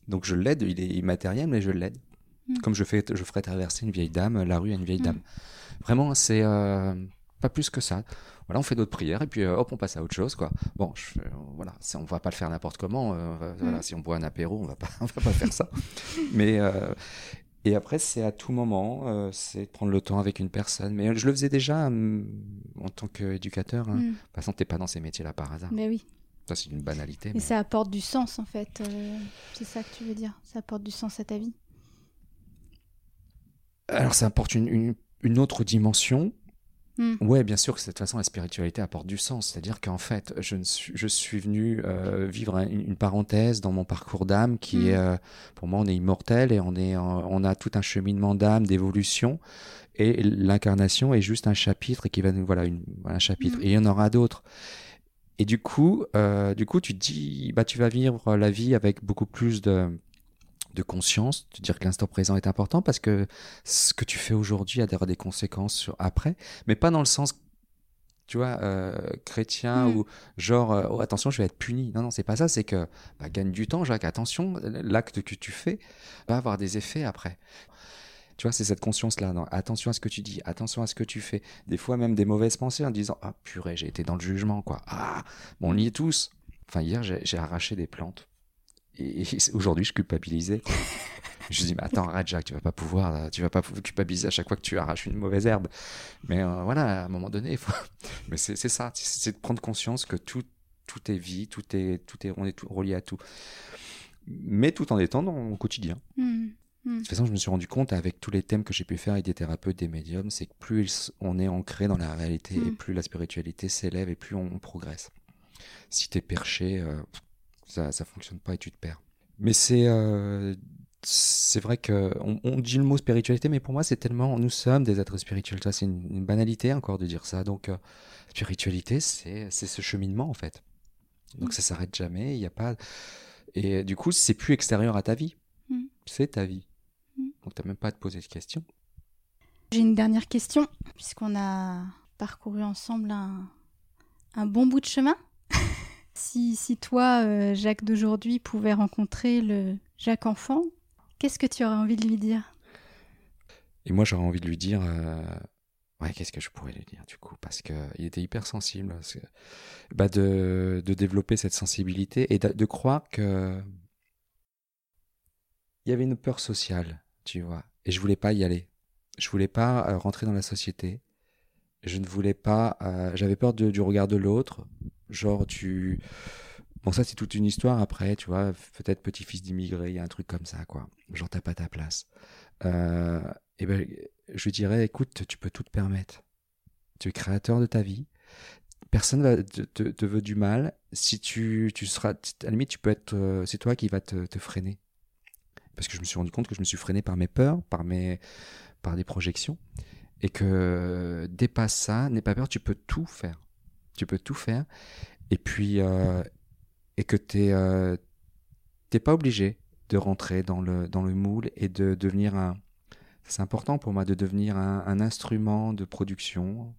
[SPEAKER 2] Donc je l'aide, il est immatériel, mais je l'aide. Hmm. Comme je, fais, je ferais traverser une vieille dame, la rue à une vieille hmm. dame. Vraiment, c'est euh, pas plus que ça voilà, on fait d'autres prières et puis euh, hop, on passe à autre chose, quoi. Bon, je, euh, voilà, on va pas le faire n'importe comment. Euh, voilà, mm. si on boit un apéro, on va pas, [laughs] on va pas faire ça. Mais et après, c'est à tout moment, c'est de prendre le temps avec une personne. Mais je le faisais déjà en tant qu'éducateur. Hein. Mm. De toute façon, t'es pas dans ces métiers-là par hasard.
[SPEAKER 1] Mais oui.
[SPEAKER 2] Ça, c'est une banalité.
[SPEAKER 1] Et ça apporte du sens, en fait. c'est ça que tu veux dire. Ça apporte du sens à ta vie.
[SPEAKER 2] Alors, ça apporte une, une autre dimension Hmm. Ouais, bien sûr que de toute façon la spiritualité apporte du sens. C'est-à-dire qu'en fait, je, suis, je suis venu euh, vivre une, parenthèse dans mon parcours d'âme qui hmm. est, euh, pour moi, on est immortel et on est, on a tout un cheminement d'âme, d'évolution. Et l'incarnation est juste un chapitre qui va nous, voilà, une, un chapitre. Hmm. Et il y en aura d'autres. Et du coup, euh, du coup, tu te dis, bah, tu vas vivre la vie avec beaucoup plus de de conscience, de dire que l'instant présent est important parce que ce que tu fais aujourd'hui a des conséquences sur après, mais pas dans le sens tu vois, euh, chrétien mm. ou genre, euh, oh, attention, je vais être puni. Non, non, c'est pas ça, c'est que bah, gagne du temps, Jacques, attention, l'acte que tu fais va avoir des effets après. Tu vois, c'est cette conscience-là. Attention à ce que tu dis, attention à ce que tu fais. Des fois, même des mauvaises pensées en disant Ah, purée, j'ai été dans le jugement, quoi. Ah, bon, on y est tous. Enfin, hier, j'ai arraché des plantes et, aujourd'hui, je culpabilisais. je dis, mais attends, arrête, Jacques, tu vas pas pouvoir, tu vas pas culpabiliser à chaque fois que tu arraches une mauvaise herbe. Mais euh, voilà, à un moment donné, faut... [laughs] mais c'est ça, c'est de prendre conscience que tout, tout est vie, tout est, tout est, on est tout, relié à tout. Mais tout en étant dans mon quotidien. Mmh, mmh. De toute façon, je me suis rendu compte avec tous les thèmes que j'ai pu faire avec des thérapeutes, des médiums, c'est que plus on est ancré dans la réalité et mmh. plus la spiritualité s'élève et plus on, progresse. Si tu es perché, euh, ça ça fonctionne pas et tu te perds. Mais c'est euh, c'est vrai que on, dit le mot spiritualité, mais pour moi c'est tellement nous sommes des êtres spirituels. C'est une, banalité encore de dire ça. Donc euh, spiritualité, c'est ce cheminement en fait. Donc mm. ça s'arrête jamais. Il y a pas et du coup c'est plus extérieur à ta vie. Mm. c'est ta vie. Mm. Donc t'as même pas à te poser de questions.
[SPEAKER 1] J'ai une dernière question, puisqu'on a parcouru ensemble un, un bon bout de chemin. [laughs] si, si toi, euh, Jacques d'aujourd'hui, pouvais rencontrer le Jacques enfant, qu'est-ce que tu aurais envie de lui dire?
[SPEAKER 2] Et moi, j'aurais envie de lui dire... Euh, ouais, qu'est-ce que je pourrais lui dire du coup? Parce qu'il était hyper sensible. Bah, de, de, développer cette sensibilité et de, croire que... Il y avait une peur sociale, tu vois. Et je voulais pas y aller. Je voulais pas euh, rentrer dans la société. Je ne voulais pas. Euh, j'avais peur du regard de l'autre. Genre, tu. Bon, ça, c'est toute une histoire après, tu vois. Peut-être petit-fils d'immigré, il y a un truc comme ça, quoi. Genre, t'as pas ta place. Euh, et ben, je dirais, écoute, tu peux tout te permettre. Tu es créateur de ta vie. Personne ne te, veut du mal. Si tu, tu seras, à la limite, tu peux être, c'est toi qui vas te, te freiner. Parce que je me suis rendu compte que je me suis freiné par mes peurs, par mes, par des projections, et que dépasse ça, n'aie pas peur, tu peux tout faire. Tu peux tout faire, et puis euh, et que tu euh, t'es pas obligé de rentrer dans le dans le moule et de devenir un. C'est important pour moi de devenir un, instrument de production.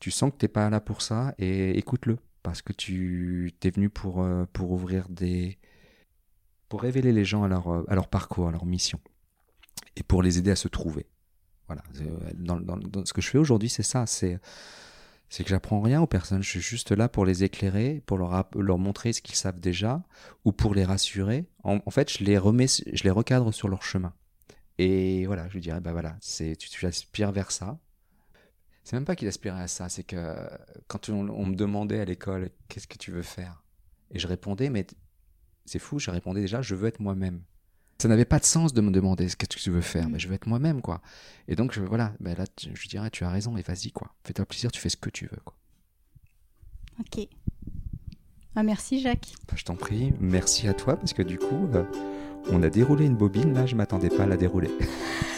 [SPEAKER 2] Tu sens que t'es pas là pour ça et écoute-le parce que tu t'es venu pour euh, pour ouvrir des pour révéler les gens à leur à leur parcours, à leur mission et pour les aider à se trouver. Voilà. Ce que je fais aujourd'hui, c'est ça. C'est c'est que j'apprends rien aux personnes. Je suis juste là pour les éclairer, pour leur, montrer ce qu'ils savent déjà, ou pour les rassurer. En, fait, je les remets, je les recadre sur leur chemin. Et voilà, je lui dirais, bah voilà, tu, tu aspires vers ça. C'est même pas qu'il aspirait à ça, c'est que quand on, on me demandait à l'école, qu'est-ce que tu veux faire? Et je répondais, mais c'est fou, je répondais déjà, je veux être moi-même ça n'avait pas de sens de me demander ce que tu veux faire. Mais mm. je veux être moi-même, quoi. Et donc, je, voilà, ben là, je dirais, tu as raison, et vas-y, quoi. Fais-toi plaisir, tu fais ce que tu veux, quoi.
[SPEAKER 1] Ok. Ah, merci, Jacques.
[SPEAKER 2] Bah, je t'en prie. Merci à toi, parce que du coup, euh, on a déroulé une bobine, là, je m'attendais pas à la dérouler. [laughs]